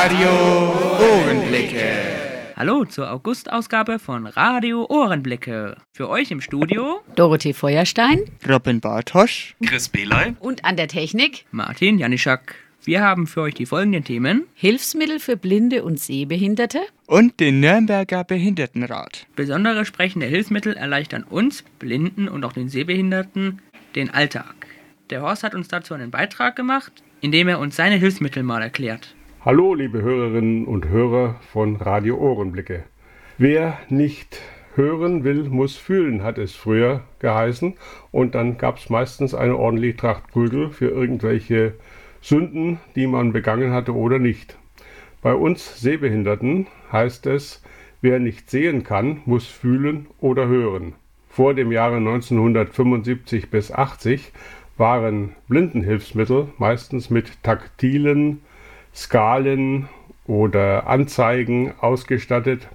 Radio Ohrenblicke. Hallo zur August-Ausgabe von Radio Ohrenblicke. Für euch im Studio Dorothee Feuerstein Robin Bartosch. Chris Beley. und an der Technik Martin Janischak. Wir haben für euch die folgenden Themen. Hilfsmittel für Blinde und Sehbehinderte, Und den Nürnberger Behindertenrat. Besondere sprechende Hilfsmittel erleichtern uns, Blinden und auch den Sehbehinderten, den Alltag. Der Horst hat uns dazu einen Beitrag gemacht, indem er uns seine Hilfsmittel mal erklärt. Hallo, liebe Hörerinnen und Hörer von Radio Ohrenblicke. Wer nicht hören will, muss fühlen, hat es früher geheißen. Und dann gab es meistens eine ordentliche Tracht Prügel für irgendwelche Sünden, die man begangen hatte oder nicht. Bei uns Sehbehinderten heißt es, wer nicht sehen kann, muss fühlen oder hören. Vor dem Jahre 1975 bis 80 waren Blindenhilfsmittel meistens mit taktilen Skalen oder Anzeigen ausgestattet,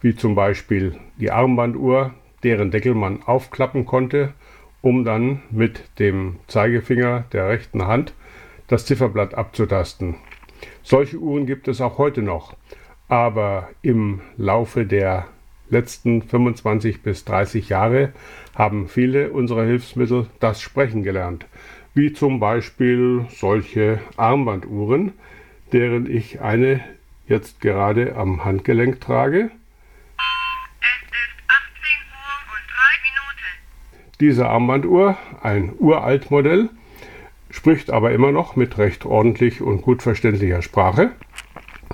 wie zum Beispiel die Armbanduhr, deren Deckel man aufklappen konnte, um dann mit dem Zeigefinger der rechten Hand das Zifferblatt abzutasten. Solche Uhren gibt es auch heute noch, aber im Laufe der letzten 25 bis 30 Jahre haben viele unserer Hilfsmittel das Sprechen gelernt, wie zum Beispiel solche Armbanduhren, deren ich eine jetzt gerade am Handgelenk trage. Es ist 18 Uhr und 3 Minuten. Diese Armbanduhr, ein uralt Modell, spricht aber immer noch mit recht ordentlich und gut verständlicher Sprache.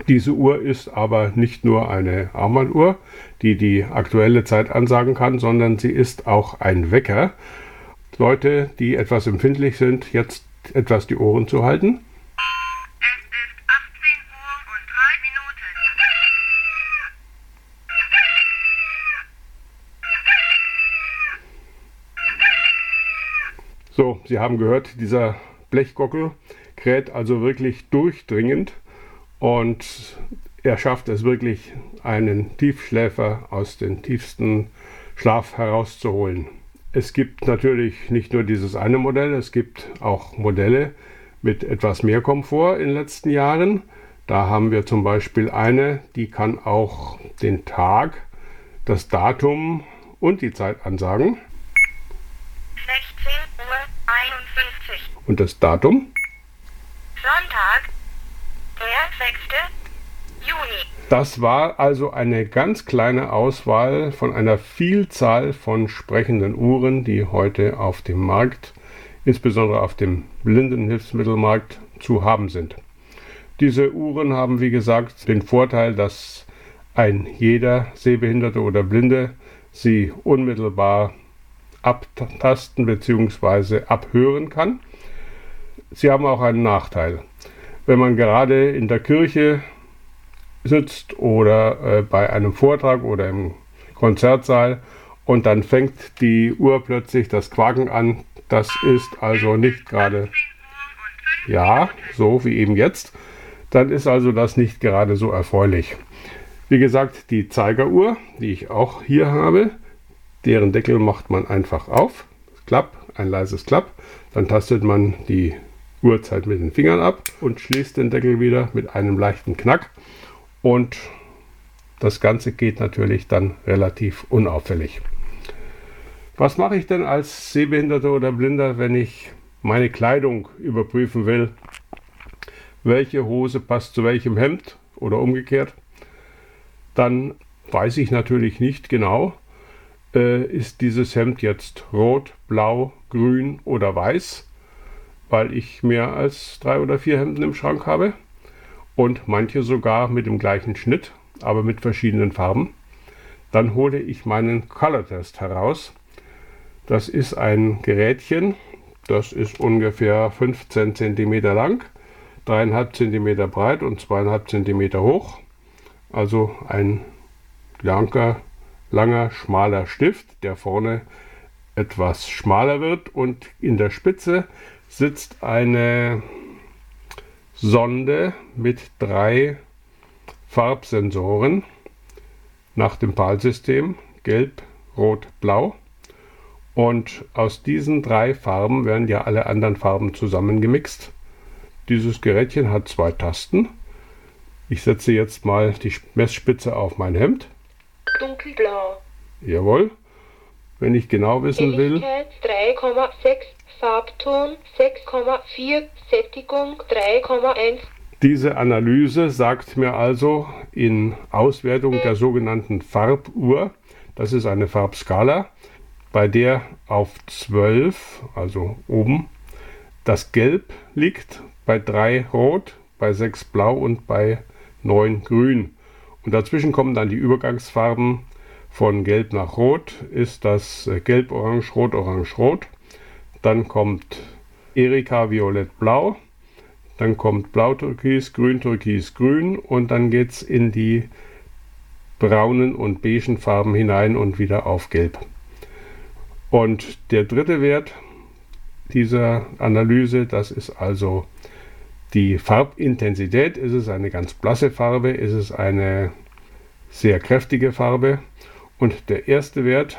Diese Uhr ist aber nicht nur eine Armbanduhr, die die aktuelle Zeit ansagen kann, sondern sie ist auch ein Wecker. Leute, die etwas empfindlich sind, jetzt etwas die Ohren zu halten. Es ist 18 Uhr und 3 Minuten. So, Sie haben gehört, dieser Blechgockel kräht also wirklich durchdringend und er schafft es wirklich, einen Tiefschläfer aus dem tiefsten Schlaf herauszuholen. Es gibt natürlich nicht nur dieses eine Modell, es gibt auch Modelle mit etwas mehr Komfort in den letzten Jahren. Da haben wir zum Beispiel eine, die kann auch den Tag, das Datum und die Zeit ansagen. 16 Uhr 51. Und das Datum Sonntag, der 6. Juni. Das war also eine ganz kleine Auswahl von einer Vielzahl von sprechenden Uhren, die heute auf dem Markt, insbesondere auf dem Blindenhilfsmittelmarkt, zu haben sind. Diese Uhren haben, wie gesagt, den Vorteil, dass ein jeder Sehbehinderte oder Blinde sie unmittelbar abtasten bzw. abhören kann. Sie haben auch einen Nachteil. Wenn man gerade in der Kirche sitzt oder äh, bei einem Vortrag oder im Konzertsaal und dann fängt die Uhr plötzlich das Quaken an. Das ist also nicht gerade, ja, so wie eben jetzt. Dann ist also das nicht gerade so erfreulich. Wie gesagt, die Zeigeruhr, die ich auch hier habe, deren Deckel macht man einfach auf. Klapp, ein leises Klapp. Dann tastet man die Uhrzeit mit den Fingern ab und schließt den Deckel wieder mit einem leichten Knack. Und das Ganze geht natürlich dann relativ unauffällig. Was mache ich denn als Sehbehinderter oder Blinder, wenn ich meine Kleidung überprüfen will? Welche Hose passt zu welchem Hemd oder umgekehrt? Dann weiß ich natürlich nicht genau, äh, ist dieses Hemd jetzt rot, blau, grün oder weiß, weil ich mehr als drei oder vier Hemden im Schrank habe und manche sogar mit dem gleichen Schnitt, aber mit verschiedenen Farben. Dann hole ich meinen Color Test heraus. Das ist ein Gerätchen, das ist ungefähr 15 cm lang, 3,5 cm breit und 2,5 cm hoch. Also ein blanker, langer, schmaler Stift, der vorne etwas schmaler wird und in der Spitze sitzt eine Sonde mit drei Farbsensoren nach dem PAL-System gelb, rot, blau. Und aus diesen drei Farben werden ja alle anderen Farben zusammengemixt. Dieses Gerätchen hat zwei Tasten. Ich setze jetzt mal die Messspitze auf mein Hemd. Dunkelblau. Jawohl. Wenn ich genau wissen will, Helligkeit 3,6. Farbton 6,4. Sättigung 3,1. diese Analyse sagt mir also in Auswertung der sogenannten Farbuhr, das ist eine Farbskala, bei der auf 12, also oben, das Gelb liegt, bei 3 Rot, bei 6 Blau und bei 9 Grün. Und dazwischen kommen dann die Übergangsfarben von Gelb nach Rot, ist das äh, Gelb, Orange, Rot, Orange, Rot. Dann kommt Erika, Violett, Blau. Dann kommt Blau, Türkis, Grün, Türkis, Grün. Und dann geht es in die braunen und beigen Farben hinein und wieder auf Gelb. Und der dritte Wert dieser Analyse, das ist also die Farbintensität. Ist es eine ganz blasse Farbe? Ist es eine sehr kräftige Farbe? Und der erste Wert,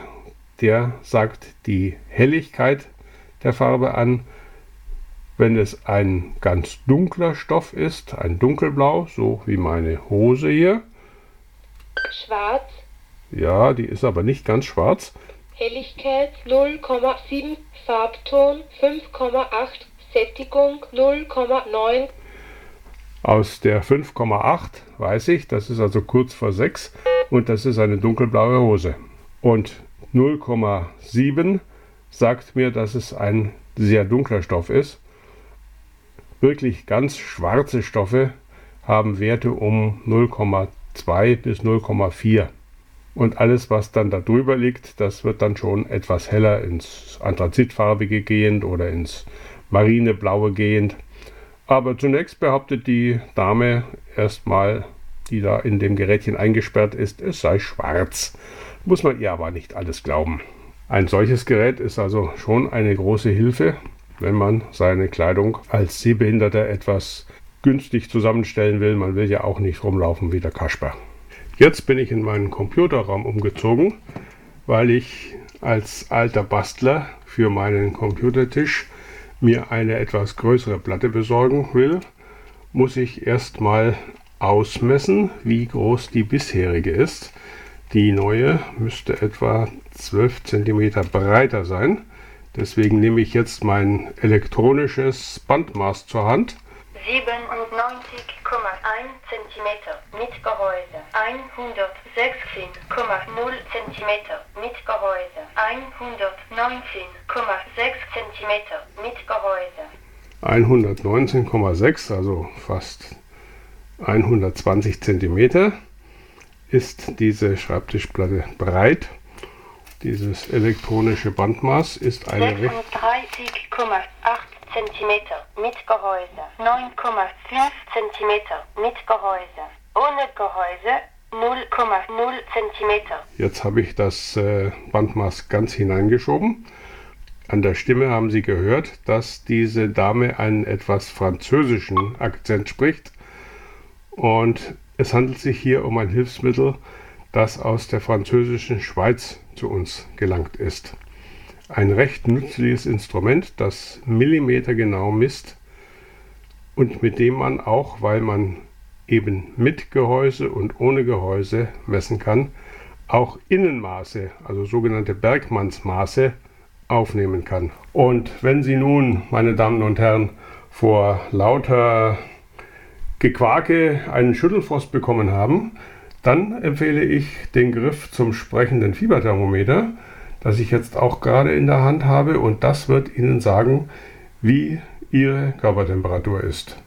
der sagt die Helligkeit der Farbe an. Wenn es ein ganz dunkler Stoff ist, ein dunkelblau, so wie meine Hose hier, Schwarz. ja, die ist aber nicht ganz schwarz, Helligkeit 0,7. Farbton 5,8. Sättigung 0,9. Aus der 5,8 weiß ich, das ist also kurz vor 6 und das ist eine dunkelblaue Hose. Und 0,7 sagt mir, dass es ein sehr dunkler Stoff ist. Wirklich ganz schwarze Stoffe haben Werte um 0,2 bis 0,4. Und alles, was dann da drüber liegt, das wird dann schon etwas heller ins Anthrazitfarbige gehend oder ins Marineblaue gehend. Aber zunächst behauptet die Dame erstmal, die da in dem Gerätchen eingesperrt ist, es sei schwarz. Muss man ihr aber nicht alles glauben. Ein solches Gerät ist also schon eine große Hilfe, wenn man seine Kleidung als Sehbehinderter etwas günstig zusammenstellen will. Man will ja auch nicht rumlaufen wie der Kasper. Jetzt bin ich in meinen Computerraum umgezogen, weil ich als alter Bastler für meinen Computertisch mir eine etwas größere Platte besorgen will, muss ich erstmal ausmessen, wie groß die bisherige ist. Die neue müsste etwa 12 cm breiter sein. Deswegen nehme ich jetzt mein elektronisches Bandmaß zur Hand 97,1 cm mit Gehäuse. 116,0 cm mit Gehäuse. 119,6 cm mit Gehäuse. 119,6, also fast 120 cm, ist diese Schreibtischplatte breit. Dieses elektronische Bandmaß ist eine recht 36,8 cm mit Gehäuse. 9,5 cm mit Gehäuse. Ohne Gehäuse 0,0 cm. Jetzt habe ich das äh, Bandmaß ganz hineingeschoben. An der Stimme haben Sie gehört, dass diese Dame einen etwas französischen Akzent spricht. Und es handelt sich hier um ein Hilfsmittel, das aus der französischen Schweiz zu uns gelangt ist. Ein recht nützliches Instrument, das millimetergenau misst und mit dem man auch, weil man eben mit Gehäuse und ohne Gehäuse messen kann, auch Innenmaße, also sogenannte Bergmannsmaße, aufnehmen kann. Und wenn Sie nun, meine Damen und Herren, vor lauter Gequake einen Schüttelfrost bekommen haben, dann empfehle ich den Griff zum sprechenden Fieberthermometer, das ich jetzt auch gerade in der Hand habe und das wird Ihnen sagen, wie Ihre Körpertemperatur ist.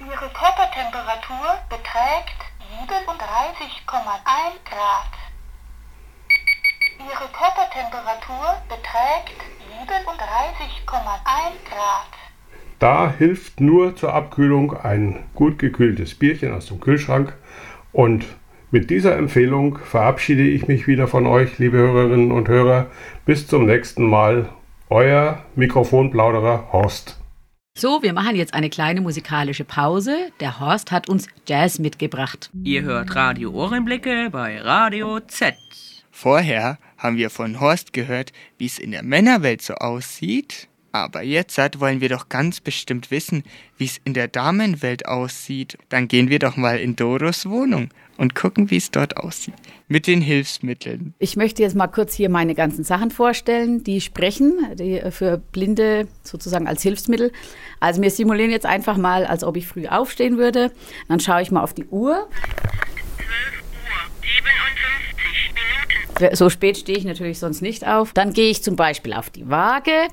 Ihre Körpertemperatur beträgt 37,1 Grad. Ihre Körpertemperatur beträgt 37,1 Grad. Da hilft nur zur Abkühlung ein gut gekühltes Bierchen aus dem Kühlschrank. Und mit dieser Empfehlung verabschiede ich mich wieder von euch, liebe Hörerinnen und Hörer. Bis zum nächsten Mal. Euer Mikrofonplauderer Horst. So, wir machen jetzt eine kleine musikalische Pause. Der Horst hat uns Jazz mitgebracht. Ihr hört Radio Ohrenblicke bei Radio Z. Vorher haben wir von Horst gehört, wie es in der Männerwelt so aussieht. Aber jetzt wollen wir doch ganz bestimmt wissen, wie es in der Damenwelt aussieht. Dann gehen wir doch mal in Doros Wohnung und gucken, wie es dort aussieht. Mit den Hilfsmitteln. Ich möchte jetzt mal kurz hier meine ganzen Sachen vorstellen, die sprechen, die äh, für Blinde sozusagen als Hilfsmittel. Also wir simulieren jetzt einfach mal, als ob ich früh aufstehen würde. Dann schaue ich mal auf die Uhr. 12 Uhr 57 Minuten. So spät stehe ich natürlich sonst nicht auf. Dann gehe ich zum Beispiel auf die Waage.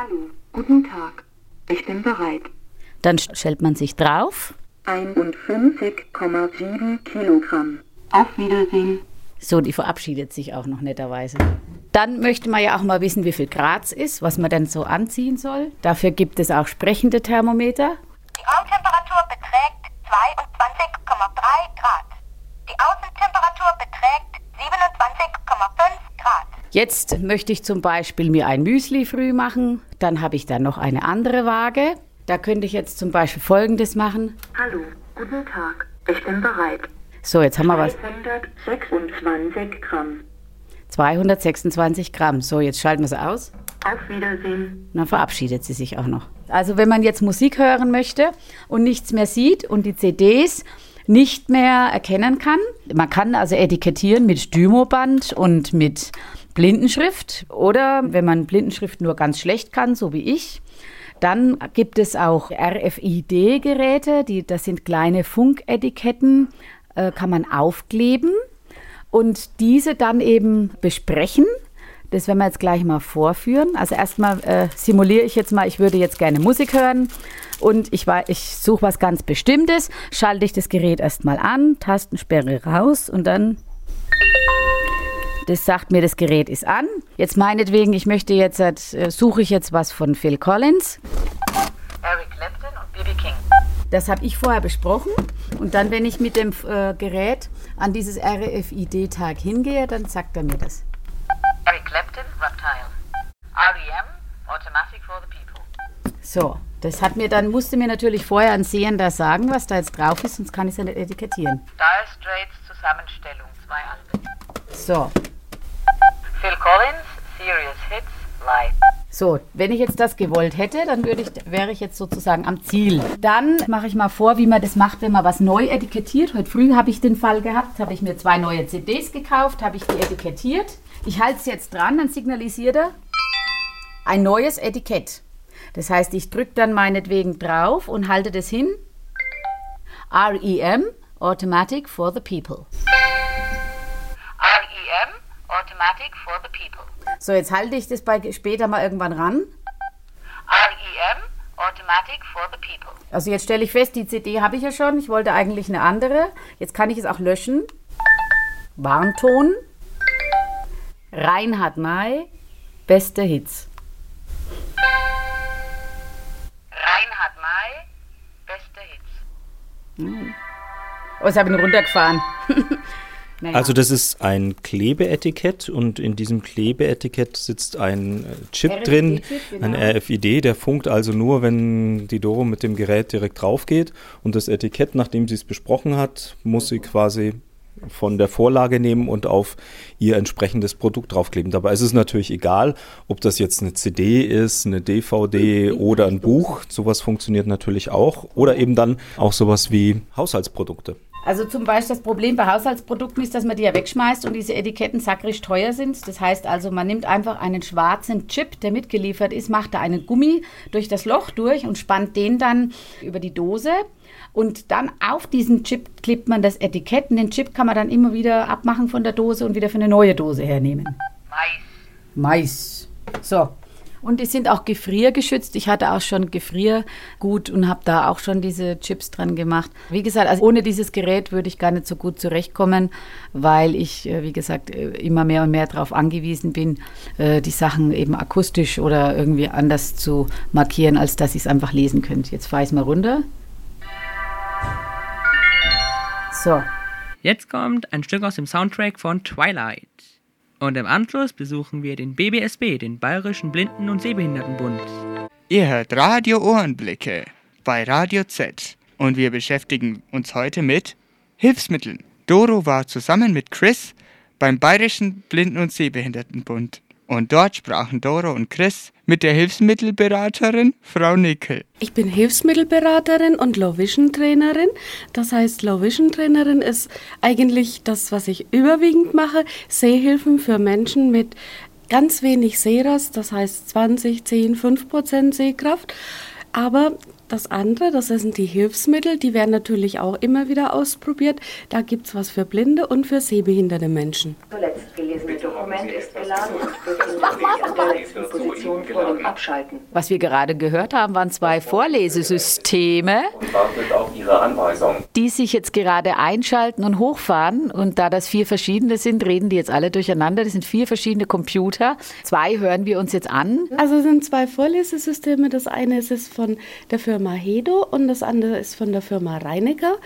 Hallo, guten Tag. Ich bin bereit. Dann stellt man sich drauf. 51,7 Kilogramm. Auf Wiedersehen. So, die verabschiedet sich auch noch netterweise. Dann möchte man ja auch mal wissen, wie viel Grad es ist, was man denn so anziehen soll. Dafür gibt es auch sprechende Thermometer. Die Raumtemperatur beträgt 22,3 Grad. Die Außentemperatur beträgt 27,5 Grad. Jetzt möchte ich zum Beispiel mir ein Müsli früh machen. Dann habe ich dann noch eine andere Waage. Da könnte ich jetzt zum Beispiel Folgendes machen. Hallo, guten Tag. Ich bin bereit. So, jetzt haben wir was. 226 Gramm. 226 Gramm. So, jetzt schalten wir sie aus. Auf Wiedersehen. Dann verabschiedet sie sich auch noch. Also wenn man jetzt Musik hören möchte und nichts mehr sieht und die CDs nicht mehr erkennen kann, man kann also etikettieren mit Stymoband und mit Blindenschrift oder wenn man Blindenschrift nur ganz schlecht kann, so wie ich, dann gibt es auch RFID-Geräte, das sind kleine Funketiketten, äh, kann man aufkleben und diese dann eben besprechen. Das werden wir jetzt gleich mal vorführen. Also erstmal äh, simuliere ich jetzt mal, ich würde jetzt gerne Musik hören und ich, ich suche was ganz Bestimmtes, schalte ich das Gerät erstmal an, Tastensperre raus und dann das sagt mir, das Gerät ist an. Jetzt meinetwegen, ich möchte jetzt, äh, suche ich jetzt was von Phil Collins. Eric Clapton und B.B. King. Das habe ich vorher besprochen. Und dann, wenn ich mit dem äh, Gerät an dieses RFID-Tag hingehe, dann sagt er mir das. Eric Clapton, Reptile. REM, Automatic for the People. So, das hat mir dann, musste mir natürlich vorher ein Sehender sagen, was da jetzt drauf ist, sonst kann ich es ja nicht etikettieren. Dire Straits Zusammenstellung, zwei Alben. So, Phil Collins, Serious Hits, Live. So, wenn ich jetzt das gewollt hätte, dann würde ich, wäre ich jetzt sozusagen am Ziel. Dann mache ich mal vor, wie man das macht, wenn man was neu etikettiert. Heute früh habe ich den Fall gehabt, habe ich mir zwei neue CDs gekauft, habe ich die etikettiert. Ich halte es jetzt dran, dann signalisiert er ein neues Etikett. Das heißt, ich drücke dann meinetwegen drauf und halte das hin. REM, Automatic for the People. REM, Automatic for the People. So, jetzt halte ich das bei später mal irgendwann ran. REM, Automatic for the People. Also jetzt stelle ich fest, die CD habe ich ja schon. Ich wollte eigentlich eine andere. Jetzt kann ich es auch löschen. Warnton. Reinhard May. Beste Hits. Reinhard May, beste Hits. Oh, jetzt habe ich ihn runtergefahren. naja. Also das ist ein Klebeetikett und in diesem Klebeetikett sitzt ein äh, Chip RFID drin, genau. ein RFID, der funkt also nur, wenn die Doro mit dem Gerät direkt drauf geht und das Etikett, nachdem sie es besprochen hat, muss sie quasi von der Vorlage nehmen und auf ihr entsprechendes Produkt draufkleben. Dabei ist es natürlich egal, ob das jetzt eine CD ist, eine DVD oder ein Buch. Sowas funktioniert natürlich auch. Oder eben dann auch sowas wie Haushaltsprodukte. Also zum Beispiel das Problem bei Haushaltsprodukten ist, dass man die ja wegschmeißt und diese Etiketten sakrisch teuer sind. Das heißt also, man nimmt einfach einen schwarzen Chip, der mitgeliefert ist, macht da einen Gummi durch das Loch durch und spannt den dann über die Dose. Und dann auf diesen Chip klebt man das Etikett und den Chip kann man dann immer wieder abmachen von der Dose und wieder für eine neue Dose hernehmen. Mais. Mais. So. Und die sind auch gefriergeschützt. Ich hatte auch schon Gefriergut und habe da auch schon diese Chips dran gemacht. Wie gesagt, also ohne dieses Gerät würde ich gar nicht so gut zurechtkommen, weil ich, äh, wie gesagt, äh, immer mehr und mehr darauf angewiesen bin, äh, die Sachen eben akustisch oder irgendwie anders zu markieren, als dass ich es einfach lesen könnte. Jetzt fahre ich es mal runter. So. Jetzt kommt ein Stück aus dem Soundtrack von Twilight. Und im Anschluss besuchen wir den BBSB, den Bayerischen Blinden- und Sehbehindertenbund. Ihr hört Radio Ohrenblicke bei Radio Z und wir beschäftigen uns heute mit Hilfsmitteln. Doro war zusammen mit Chris beim Bayerischen Blinden- und Sehbehindertenbund Und dort sprachen Doro und Chris mit der Hilfsmittelberaterin Frau Nickel. Ich bin Hilfsmittelberaterin und Low Vision Trainerin. Das heißt, Low Vision Trainerin ist eigentlich das, was ich überwiegend mache. Sehhilfen für Menschen mit ganz wenig Sehrest, das heißt 20, 10, 5 Prozent Sehkraft. Aber das andere, das sind die Hilfsmittel, die werden natürlich auch immer wieder ausprobiert. Da gibt es was für blinde und für sehbehinderte Menschen. Zuletzt gelesene Dokument ist geladen und befindet sich an der letzten Position vor dem Abschalten. Was wir gerade gehört haben, waren zwei Vorlesesysteme, die sich jetzt gerade einschalten und hochfahren. Und da das vier verschiedene sind, reden die jetzt alle durcheinander. Das sind vier verschiedene Computer. Zwei hören wir uns jetzt an. Also es sind zwei Vorlesesysteme. Das eine ist es von der Firma Hedo und das andere ist von der Firma Reinecker.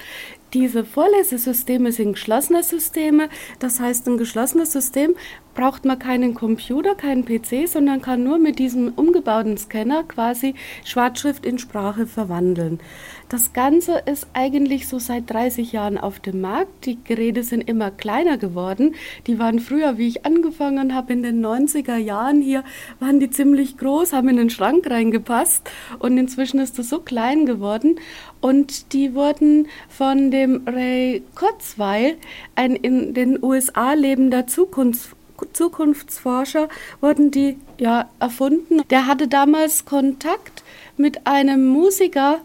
Diese Vorlesesysteme sind geschlossene Systeme. Das heißt, ein geschlossenes System braucht man keinen Computer, keinen PC, sondern kann nur mit diesem umgebauten Scanner quasi Schwarzschrift in Sprache verwandeln. Das Ganze ist eigentlich so seit 30 Jahren auf dem Markt. Die Geräte sind immer kleiner geworden. Die waren früher, wie ich angefangen habe, in den 90er Jahren hier, waren die ziemlich groß, haben in den Schrank reingepasst. Und inzwischen ist das so klein geworden. Und die wurden von dem Ray Kurzweil, ein in den USA lebender Zukunfts Zukunftsforscher, wurden die ja erfunden. Der hatte damals Kontakt mit einem Musiker,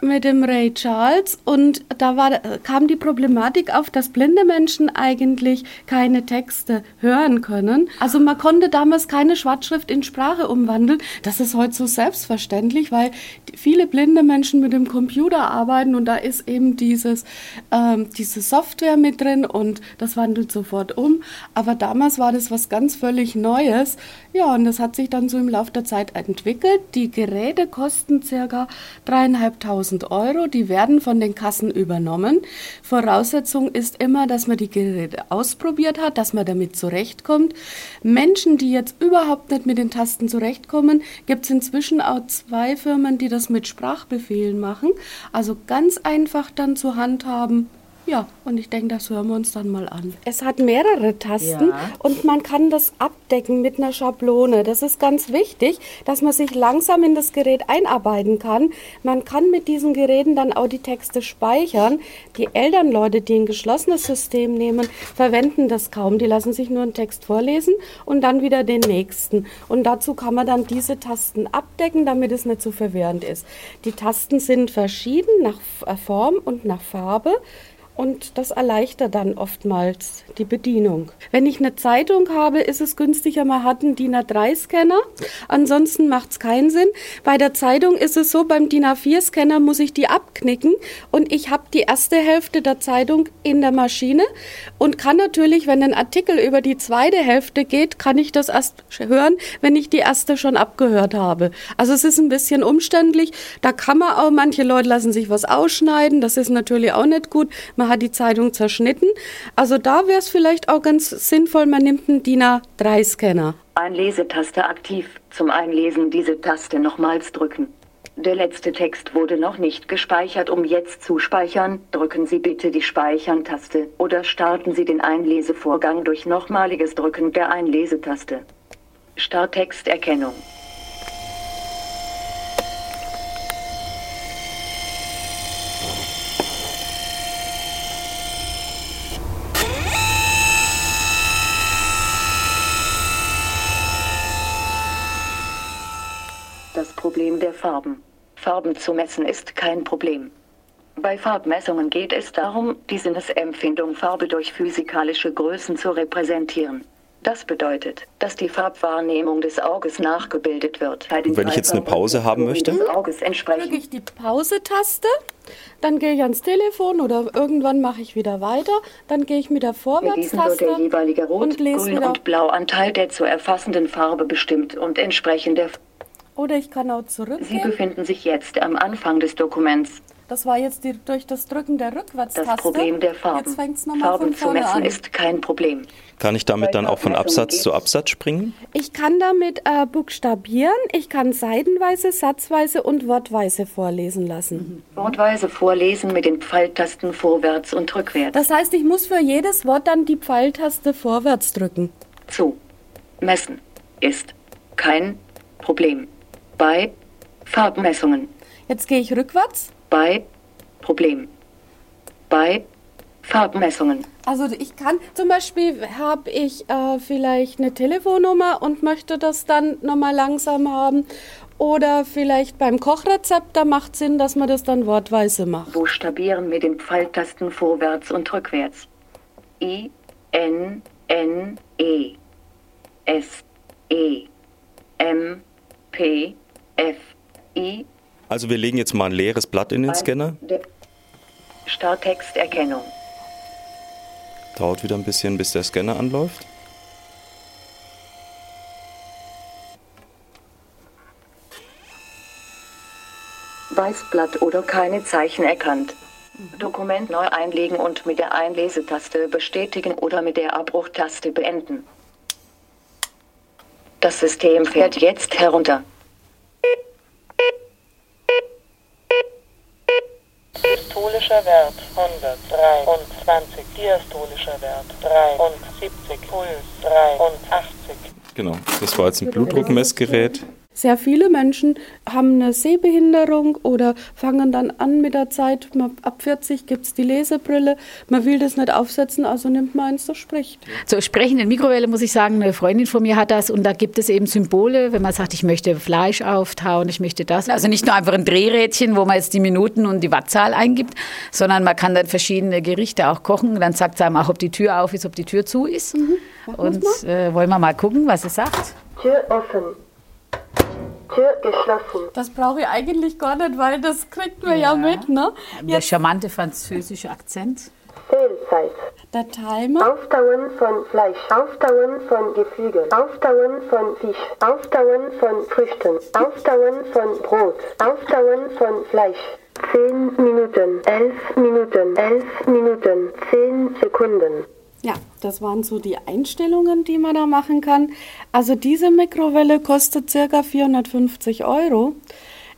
mit dem Ray Charles und da war, kam die Problematik auf, dass blinde Menschen eigentlich keine Texte hören können. Also man konnte damals keine Schwarzschrift in Sprache umwandeln. Das ist heute so selbstverständlich, weil viele blinde Menschen mit dem Computer arbeiten und da ist eben dieses, ähm, diese Software mit drin und das wandelt sofort um. Aber damals war das was ganz völlig Neues. Ja, und das hat sich dann so im Laufe der Zeit entwickelt. Die Geräte kosten circa dreieinhalbtausend Euro. Die werden von den Kassen übernommen. Voraussetzung ist immer, dass man die Geräte ausprobiert hat, dass man damit zurechtkommt. Menschen, die jetzt überhaupt nicht mit den Tasten zurechtkommen, gibt es inzwischen auch zwei Firmen, die das mit Sprachbefehlen machen. Also ganz einfach dann zu handhaben. Ja, und ich denke, das hören wir uns dann mal an. Es hat mehrere Tasten Ja. und man kann das abdecken mit einer Schablone. Das ist ganz wichtig, dass man sich langsam in das Gerät einarbeiten kann. Man kann mit diesen Geräten dann auch die Texte speichern. Die Elternleute, die ein geschlossenes System nehmen, verwenden das kaum. Die lassen sich nur einen Text vorlesen und dann wieder den nächsten. Und dazu kann man dann diese Tasten abdecken, damit es nicht so verwirrend ist. Die Tasten sind verschieden nach F- Form und nach Farbe. Und das erleichtert dann oftmals die Bedienung. Wenn ich eine Zeitung habe, ist es günstiger, man hat einen DIN A3-Scanner. Ansonsten macht es keinen Sinn. Bei der Zeitung ist es so, beim DIN A4-Scanner muss ich die abknicken und ich habe die erste Hälfte der Zeitung in der Maschine und kann natürlich, wenn ein Artikel über die zweite Hälfte geht, kann ich das erst hören, wenn ich die erste schon abgehört habe. Also es ist ein bisschen umständlich. Da kann man auch, manche Leute lassen sich was ausschneiden. Das ist natürlich auch nicht gut. Man hat die Zeitung zerschnitten. Also da wäre es vielleicht auch ganz sinnvoll, man nimmt einen DIN A3-Scanner. Einlesetaste aktiv. Zum Einlesen diese Taste nochmals drücken. Der letzte Text wurde noch nicht gespeichert. Um jetzt zu speichern, drücken Sie bitte die Speichern-Taste oder starten Sie den Einlesevorgang durch nochmaliges Drücken der Einlesetaste. Starttexterkennung. Das Problem der Farben. Farben zu messen ist kein Problem. Bei Farbmessungen geht es darum, die Sinnesempfindung Farbe durch physikalische Größen zu repräsentieren. Das bedeutet, dass die Farbwahrnehmung des Auges nachgebildet wird. Bei den Wenn ich jetzt eine Pause haben möchte? Drücke ich die Pause-Taste, dann gehe ich ans Telefon oder irgendwann mache ich wieder weiter, dann gehe ich mit der Vorwärtstaste jeweilige Rot-, und lese Grün- wieder. und Blauanteil der zu erfassenden Farbe bestimmt und entsprechend der. Oder ich kann auch Sie zurückgehen. befinden sich jetzt am Anfang des Dokuments. Das war jetzt die, durch das Drücken der Rückwärtstaste. Das Problem der Farben. Jetzt fängt's nochmal Farben von zu messen an. ist kein Problem. Kann ich damit dann auch von Absatz zu Absatz springen? Ich kann damit äh, buchstabieren, ich kann seitenweise, satzweise und wortweise vorlesen lassen. Wortweise vorlesen mit den Pfeiltasten vorwärts und rückwärts. Das heißt, ich muss für jedes Wort dann die Pfeiltaste vorwärts drücken. Zu. Messen. ist kein Problem. Bei Farbmessungen. Jetzt gehe ich rückwärts. Bei Problem. Bei Farbmessungen. Also ich kann zum Beispiel habe ich äh, vielleicht eine Telefonnummer und möchte das dann nochmal langsam haben. Oder vielleicht beim Kochrezept, da macht Sinn, dass man das dann wortweise macht. Buchstabieren mit den Pfeiltasten vorwärts und rückwärts. I, N, N, E. S, E. M, P, I. Also wir legen jetzt mal ein leeres Blatt in den Scanner. Starttexterkennung. Dauert wieder ein bisschen, bis der Scanner anläuft. Weißblatt oder keine Zeichen erkannt. Dokument neu einlegen und mit der Einlesetaste bestätigen oder mit der Abbruchtaste beenden. Das System fährt jetzt herunter. Systolischer Wert 123, diastolischer Wert 73, Puls 83. Genau, das war jetzt ein Blutdruckmessgerät. Sehr viele Menschen haben eine Sehbehinderung oder fangen dann an mit der Zeit. Man, ab 40 gibt es die Lesebrille. Man will das nicht aufsetzen, also nimmt man eins, das spricht. Zur sprechenden Mikrowelle muss ich sagen, eine Freundin von mir hat das und da gibt es eben Symbole, wenn man sagt, ich möchte Fleisch auftauen, ich möchte das. Also nicht nur einfach ein Drehrädchen, wo man jetzt die Minuten und die Wattzahl eingibt, sondern man kann dann verschiedene Gerichte auch kochen. Dann sagt es einem auch, ob die Tür auf ist, ob die Tür zu ist. Und äh, wollen wir mal gucken, was es sagt? Tür offen. Tür geschlossen. Das brauche ich eigentlich gar nicht, weil das kriegt man ja, mit, ne? Der charmante französische Akzent. Fehlzeit. Der Timer. Auftauen von Fleisch. Auftauen von Geflügel. Auftauen von Fisch. Auftauen von Früchten. Auftauen von Brot. Auftauen von Fleisch. Zehn Minuten. Elf Minuten. Elf Minuten. Zehn Sekunden. Ja, das waren so die Einstellungen, die man da machen kann. Also diese Mikrowelle kostet circa 450 Euro.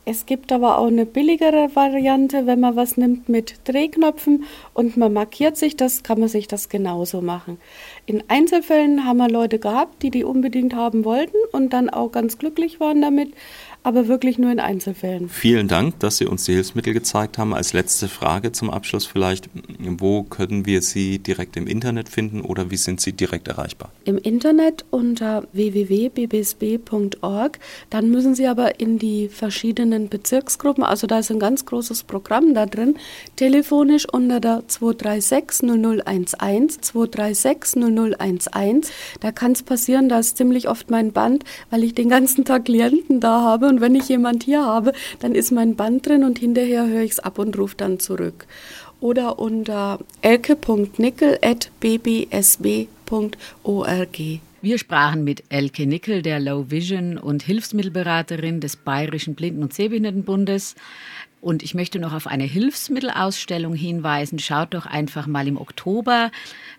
Es gibt aber auch eine billigere Variante, wenn man was nimmt mit Drehknöpfen und man markiert sich das, kann man sich das genauso machen. In Einzelfällen haben wir Leute gehabt, die die unbedingt haben wollten und dann auch ganz glücklich waren damit, aber wirklich nur in Einzelfällen. Vielen Dank, dass Sie uns die Hilfsmittel gezeigt haben. Als letzte Frage zum Abschluss vielleicht, wo können wir Sie direkt im Internet finden oder wie sind Sie direkt erreichbar? Im Internet unter www.bbsb.org. Dann müssen Sie aber in die verschiedenen Bezirksgruppen, also da ist ein ganz großes Programm da drin, telefonisch unter der 236 0011, 236 0011. Da kann es passieren, da ist ziemlich oft mein Band, weil ich den ganzen Tag Klienten da habe und wenn ich jemand hier habe, dann ist mein Band drin und hinterher höre ich es ab und rufe dann zurück. Oder unter elke.nickel.bbsb.org. Wir sprachen mit Elke Nickel, der Low Vision und Hilfsmittelberaterin des Bayerischen Blinden- und Sehbehindertenbundes. Und ich möchte noch auf eine Hilfsmittelausstellung hinweisen. Schaut doch einfach mal im Oktober.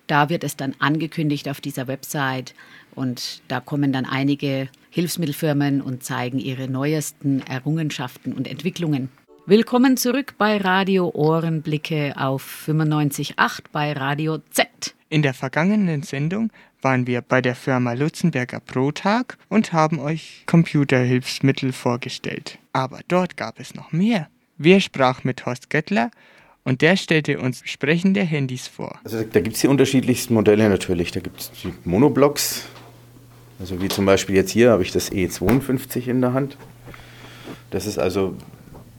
Da wird es dann angekündigt auf dieser Website. Und da kommen dann einige Hilfsmittelfirmen und zeigen ihre neuesten Errungenschaften und Entwicklungen. Willkommen zurück bei Radio Ohrenblicke auf 95.8 bei Radio Z. In der vergangenen Sendung waren wir bei der Firma Lutzenberger Protag und haben euch Computerhilfsmittel vorgestellt. Aber dort gab es noch mehr. Wir sprachen mit Horst Göttler und der stellte uns sprechende Handys vor. Also da gibt es die unterschiedlichsten Modelle natürlich. Da gibt es die Monoblocks, also wie zum Beispiel jetzt hier habe ich das E52 in der Hand. Das ist also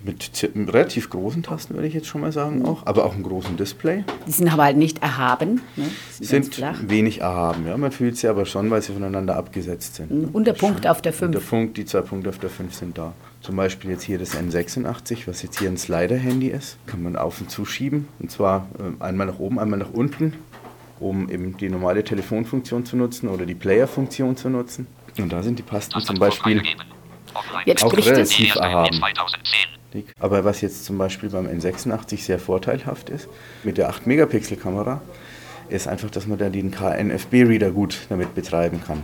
mit relativ großen Tasten, würde ich jetzt schon mal sagen, auch, aber auch einem großen Display. Die sind aber halt nicht erhaben. Ne? Sie sind wenig erhaben, ja. Man fühlt sie aber schon, weil sie voneinander abgesetzt sind. Und der Punkt auf der 5. Der Punkt, die zwei Punkte auf der 5 sind da. Zum Beispiel jetzt hier das N86, was jetzt hier ein Slider-Handy ist. Kann man auf und zuschieben. Und zwar äh, einmal nach oben, einmal nach unten, um eben die normale Telefonfunktion zu nutzen oder die Player-Funktion zu nutzen. Und da sind die Tasten zum Beispiel Jetzt auch relativ erhaben. Aber was jetzt zum Beispiel beim N86 sehr vorteilhaft ist, mit der 8-Megapixel-Kamera, ist einfach, dass man da den KNFB-Reader gut damit betreiben kann.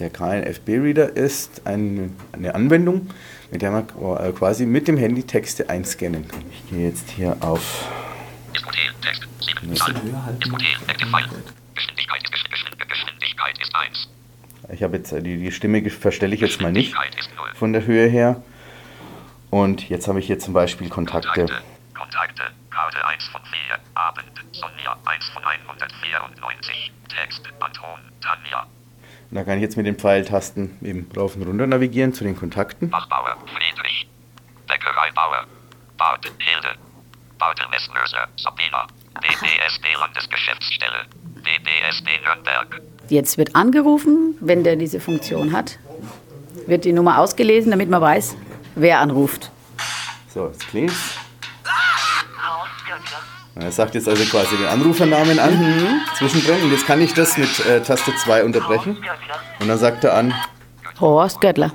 Der KNFB-Reader ist ein, eine Anwendung, mit der man äh, quasi mit dem Handy Texte einscannen kann. Ich gehe jetzt hier auf. Ich habe jetzt die, die Stimme verstelle ich jetzt mal nicht von der Höhe her. Und jetzt habe ich hier zum Beispiel Kontakte. Kontakte, Karte 1 von 4, Abend, Sonja 1 von 194, Text, Anton, Tanja. Und da kann ich jetzt mit den Pfeiltasten eben rauf und runter navigieren zu den Kontakten. Bachbauer, Friedrich, Bäckereibauer, Bart, Hilde, Bauter Messlöser, Sabina, BBSD Landesgeschäftsstelle, BBSD Nürnberg. Jetzt wird angerufen, wenn der diese Funktion hat. Wird die Nummer ausgelesen, damit man weiß, wer anruft. So, jetzt klingt's. Er sagt jetzt also quasi den Anrufernamen an mhm. zwischendrin und jetzt kann ich das mit äh, Taste 2 unterbrechen. Und dann sagt er an. Horst Göttler.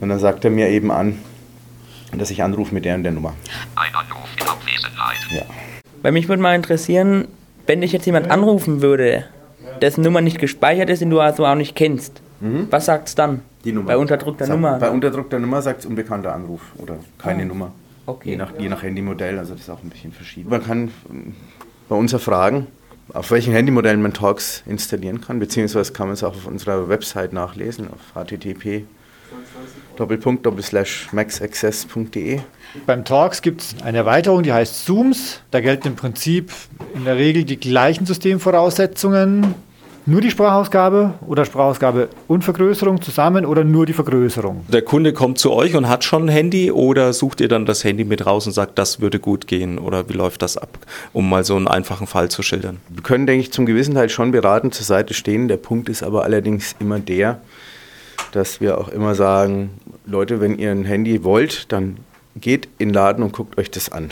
Und dann sagt er mir eben an, dass ich anrufe mit der und der Nummer. Ein Anruf Abwesenheit. Ja. Weil mich würde mal interessieren, wenn dich jetzt jemand anrufen würde, dessen Nummer nicht gespeichert ist, den du also auch nicht kennst, Mhm. was sagt's dann? Die Nummer. Bei unterdrückter Sagt- Nummer. Bei unterdrückter Nummer sagt es unbekannter Anruf oder keine Ah. Nummer. Okay. Je nach, je nach Handymodell, also das ist auch ein bisschen verschieden. Man kann ähm, bei uns erfragen, auf welchen Handymodellen man Talks installieren kann, beziehungsweise kann man es auch auf unserer Website nachlesen, auf http doppelpunkt doppelslash maxaccess.de. Beim Talks gibt es eine Erweiterung, die heißt Zooms. Da gelten im Prinzip in der Regel die gleichen Systemvoraussetzungen. Nur die Sprachausgabe oder Sprachausgabe und Vergrößerung zusammen oder nur die Vergrößerung. Der Kunde kommt zu euch und hat schon ein Handy oder sucht ihr dann das Handy mit raus und sagt, das würde gut gehen oder wie läuft das ab, um mal so einen einfachen Fall zu schildern? Wir können, denke ich, zum gewissen Teil schon beratend zur Seite stehen. Der Punkt ist aber allerdings immer der, dass wir auch immer sagen, Leute, wenn ihr ein Handy wollt, dann geht in den Laden und guckt euch das an.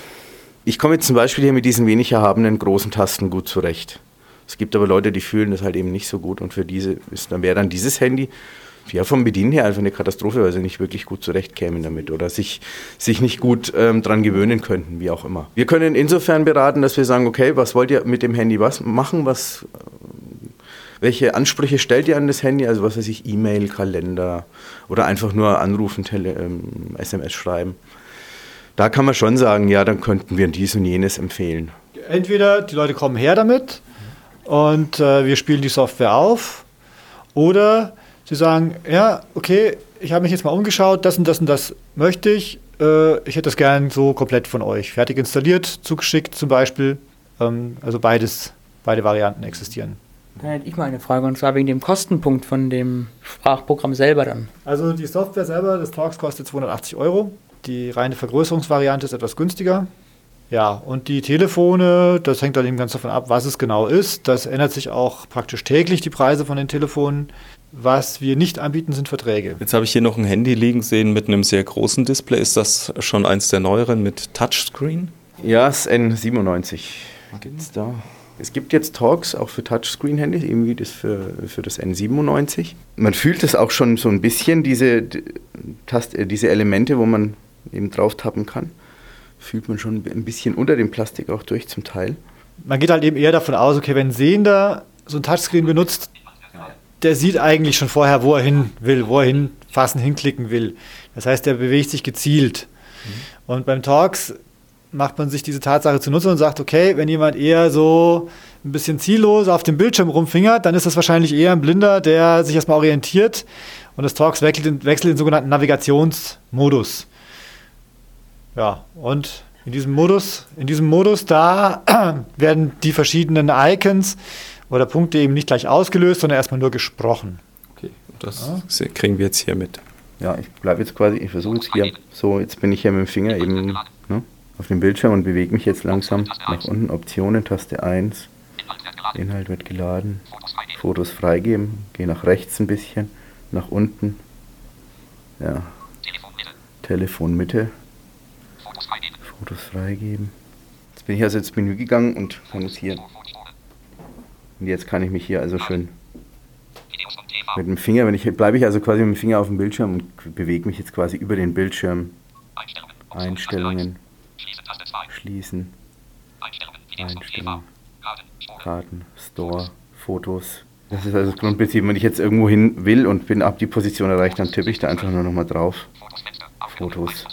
Ich komme jetzt zum Beispiel hier mit diesen wenig erhabenen großen Tasten gut zurecht. Es gibt aber Leute, die fühlen das halt eben nicht so gut und für diese ist, dann wäre dann dieses Handy ja vom Bedienen her einfach eine Katastrophe, weil sie nicht wirklich gut zurechtkämen damit oder sich, sich nicht gut ähm, dran gewöhnen könnten, wie auch immer. Wir können insofern beraten, dass wir sagen, okay, was wollt ihr mit dem Handy was machen, was welche Ansprüche stellt ihr an das Handy? Also was weiß ich, E-Mail, Kalender oder einfach nur anrufen, Tele ähm, SMS schreiben. Da kann man schon sagen, ja, dann könnten wir dies und jenes empfehlen. Entweder die Leute kommen her damit und äh, wir spielen die Software auf oder sie sagen, ja, okay, ich habe mich jetzt mal umgeschaut, das und das und das möchte ich. Äh, ich hätte das gern so komplett von euch. Fertig installiert, zugeschickt zum Beispiel. Ähm, also beides, beide Varianten existieren. Dann hätte ich mal eine Frage und zwar wegen dem Kostenpunkt von dem Sprachprogramm selber dann. Also die Software selber des Talks kostet 280 Euro. Die reine Vergrößerungsvariante ist etwas günstiger. Ja, und die Telefone, das hängt dann eben ganz davon ab, was es genau ist. Das ändert sich auch praktisch täglich, die Preise von den Telefonen. Was wir nicht anbieten, sind Verträge. Jetzt habe ich hier noch ein Handy liegen sehen mit einem sehr großen Display. Ist das schon eins der neueren mit Touchscreen? Ja, das N97 gibt's da. Es gibt jetzt Talks auch für Touchscreen-Handys, eben wie das für, für das N97. Man fühlt es auch schon so ein bisschen, diese, Tast äh, diese Elemente, wo man eben drauf tappen kann. Fühlt man schon ein bisschen unter dem Plastik auch durch zum Teil. Man geht halt eben eher davon aus, okay, wenn ein Sehender so ein Touchscreen benutzt, der sieht eigentlich schon vorher, wo er hin will, wo er hinfassen, hinklicken will. Das heißt, der bewegt sich gezielt. Und beim Talks macht man sich diese Tatsache zunutze und sagt, okay, wenn jemand eher so ein bisschen ziellos auf dem Bildschirm rumfingert, dann ist das wahrscheinlich eher ein Blinder, der sich erstmal orientiert und das Talks wechselt in, wechselt in den sogenannten Navigationsmodus. Ja, und in diesem Modus, in diesem Modus, da werden die verschiedenen Icons oder Punkte eben nicht gleich ausgelöst, sondern erstmal nur gesprochen. Okay, das kriegen wir jetzt hier mit. Ja, ich bleibe jetzt quasi, ich versuche jetzt hier, so, jetzt bin ich hier mit dem Finger eben auf dem Bildschirm und bewege mich jetzt langsam nach unten. Optionen, Taste 1. Inhalt wird geladen. Fotos freigeben. Gehe nach rechts ein bisschen. Nach unten. Ja. Telefon Mitte. Fotos freigeben. Jetzt bin ich also ins Menü gegangen und kann jetzt hier. Und jetzt kann ich mich hier also schön mit dem Finger, wenn ich bleibe ich also quasi mit dem Finger auf dem Bildschirm und bewege mich jetzt quasi über den Bildschirm. Einstellungen. Schließen. Einstellungen. Karten. Store. Fotos. Das ist also das Grundprinzip. Wenn ich jetzt irgendwo hin will und bin ab die Position erreicht, dann tippe ich da einfach nur nochmal drauf. Fotos.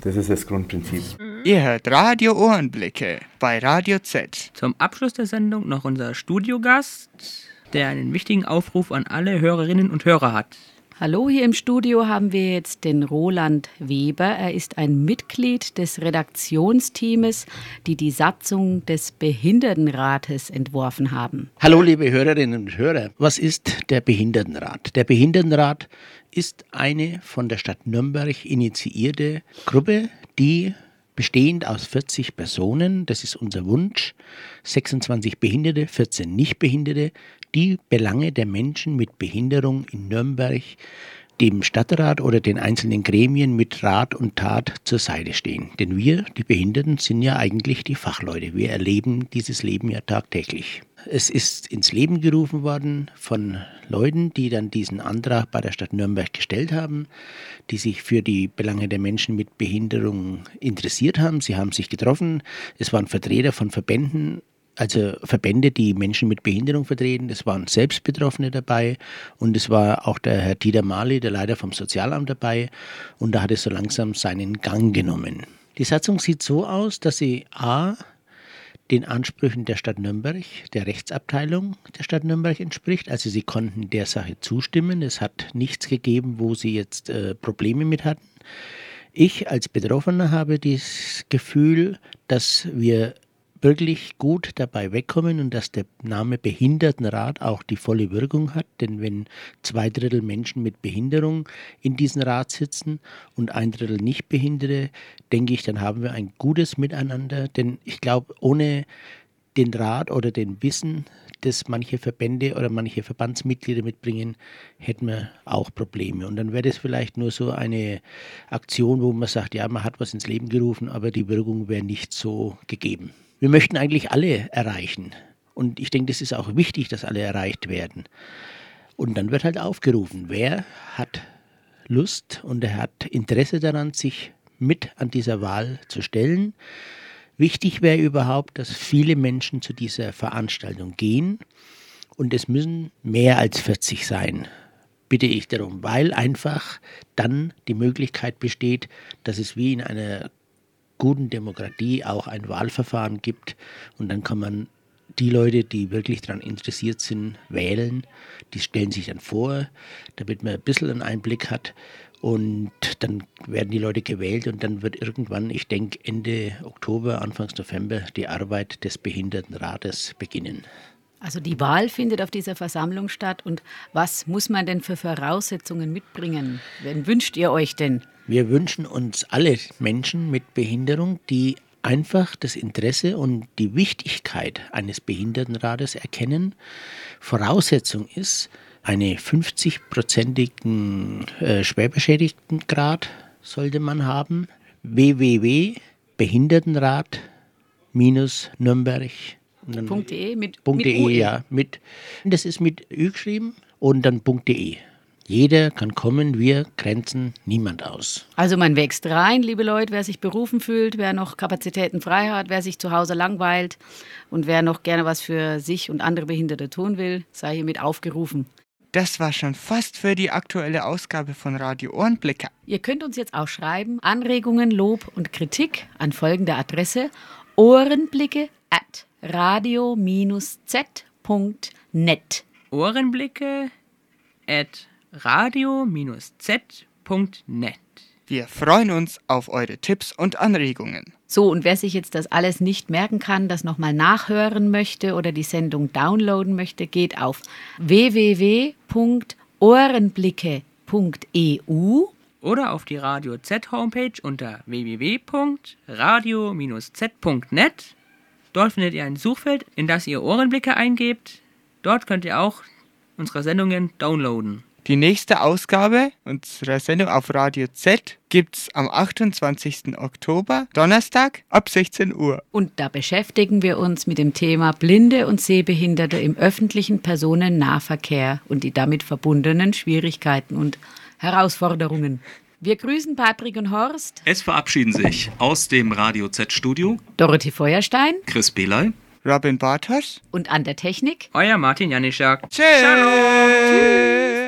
Das ist das Grundprinzip. Ihr hört Radio Ohrenblicke bei Radio Z. Zum Abschluss der Sendung noch unser Studiogast, der einen wichtigen Aufruf an alle Hörerinnen und Hörer hat. Hallo, hier im Studio haben wir jetzt den Roland Weber. Er ist ein Mitglied des Redaktionsteams, die die Satzung des Behindertenrates entworfen haben. Hallo, liebe Hörerinnen und Hörer. Was ist der Behindertenrat? Der Behindertenrat ist eine von der Stadt Nürnberg initiierte Gruppe, die bestehend aus 40 Personen, das ist unser Wunsch, 26 Behinderte, 14 Nichtbehinderte, die Belange der Menschen mit Behinderung in Nürnberg dem Stadtrat oder den einzelnen Gremien mit Rat und Tat zur Seite stehen. Denn wir, die Behinderten, sind ja eigentlich die Fachleute. Wir erleben dieses Leben ja tagtäglich. Es ist ins Leben gerufen worden von Leuten, die dann diesen Antrag bei der Stadt Nürnberg gestellt haben, die sich für die Belange der Menschen mit Behinderung interessiert haben. Sie haben sich getroffen. Es waren Vertreter von Verbänden, also Verbände, die Menschen mit Behinderung vertreten. Es waren selbst Betroffene dabei und es war auch der Herr Dieter Mali, der Leiter vom Sozialamt dabei und da hat es so langsam seinen Gang genommen. Die Satzung sieht so aus, dass sie a den Ansprüchen der Stadt Nürnberg, der Rechtsabteilung der Stadt Nürnberg entspricht. Also sie konnten der Sache zustimmen. Es hat nichts gegeben, wo sie jetzt äh, Probleme mit hatten. Ich als Betroffener habe das Gefühl, dass wir wirklich gut dabei wegkommen und dass der Name Behindertenrat auch die volle Wirkung hat. Denn wenn zwei Drittel Menschen mit Behinderung in diesem Rat sitzen und ein Drittel Nichtbehinderte, denke ich, dann haben wir ein gutes Miteinander. Denn ich glaube, ohne den Rat oder den Wissen, das manche Verbände oder manche Verbandsmitglieder mitbringen, hätten wir auch Probleme. Und dann wäre das vielleicht nur so eine Aktion, wo man sagt, ja, man hat was ins Leben gerufen, aber die Wirkung wäre nicht so gegeben. Wir möchten eigentlich alle erreichen. Und ich denke, das ist auch wichtig, dass alle erreicht werden. Und dann wird halt aufgerufen, wer hat Lust und er hat Interesse daran, sich mit an dieser Wahl zu stellen. Wichtig wäre überhaupt, dass viele Menschen zu dieser Veranstaltung gehen und es müssen mehr als 40 sein, bitte ich darum, weil einfach dann die Möglichkeit besteht, dass es wie in einer guten Demokratie auch ein Wahlverfahren gibt und dann kann man die Leute, die wirklich daran interessiert sind, wählen. Die stellen sich dann vor, damit man ein bisschen einen Einblick hat. Und dann werden die Leute gewählt und dann wird irgendwann, ich denke Ende Oktober, Anfangs November, die Arbeit des Behindertenrates beginnen. Also die Wahl findet auf dieser Versammlung statt und was muss man denn für Voraussetzungen mitbringen? Wen wünscht ihr euch denn? Wir wünschen uns alle Menschen mit Behinderung, die einfach das Interesse und die Wichtigkeit eines Behindertenrates erkennen. Voraussetzung ist eine 50-prozentigen äh, Schwerbeschädigtengrad sollte man haben. www.behindertenrat-nürnberg .de mit, mit .de, UE. ja. Mit, das ist mit Ü geschrieben und dann .de. Jeder kann kommen, wir grenzen niemand aus. Also man wächst rein, liebe Leute, wer sich berufen fühlt, wer noch Kapazitäten frei hat, wer sich zu Hause langweilt und wer noch gerne was für sich und andere Behinderte tun will, sei hiermit aufgerufen. Das war schon fast für die aktuelle Ausgabe von Radio Ohrenblicke. Ihr könnt uns jetzt auch schreiben, Anregungen, Lob und Kritik an folgende Adresse ohrenblicke at radio-z.net. Ohrenblicke at radio-z.net. Wir freuen uns auf eure Tipps und Anregungen. So, und wer sich jetzt das alles nicht merken kann, das nochmal nachhören möchte oder die Sendung downloaden möchte, geht auf www.ohrenblicke.eu oder auf die Radio Z Homepage unter www.radio-z.net. Dort findet ihr ein Suchfeld, in das ihr Ohrenblicke eingebt. Dort könnt ihr auch unsere Sendungen downloaden. Die nächste Ausgabe unserer Sendung auf Radio Z gibt's am 28. Oktober, Donnerstag ab 16 Uhr. Und da beschäftigen wir uns mit dem Thema Blinde und Sehbehinderte im öffentlichen Personennahverkehr und die damit verbundenen Schwierigkeiten und Herausforderungen. Wir grüßen Patrick und Horst. Es verabschieden sich aus dem Radio Z-Studio Dorothee Feuerstein Chris Belay, Robin Bartosch und an der Technik euer Martin Janischak. Tschüss. Tschüss.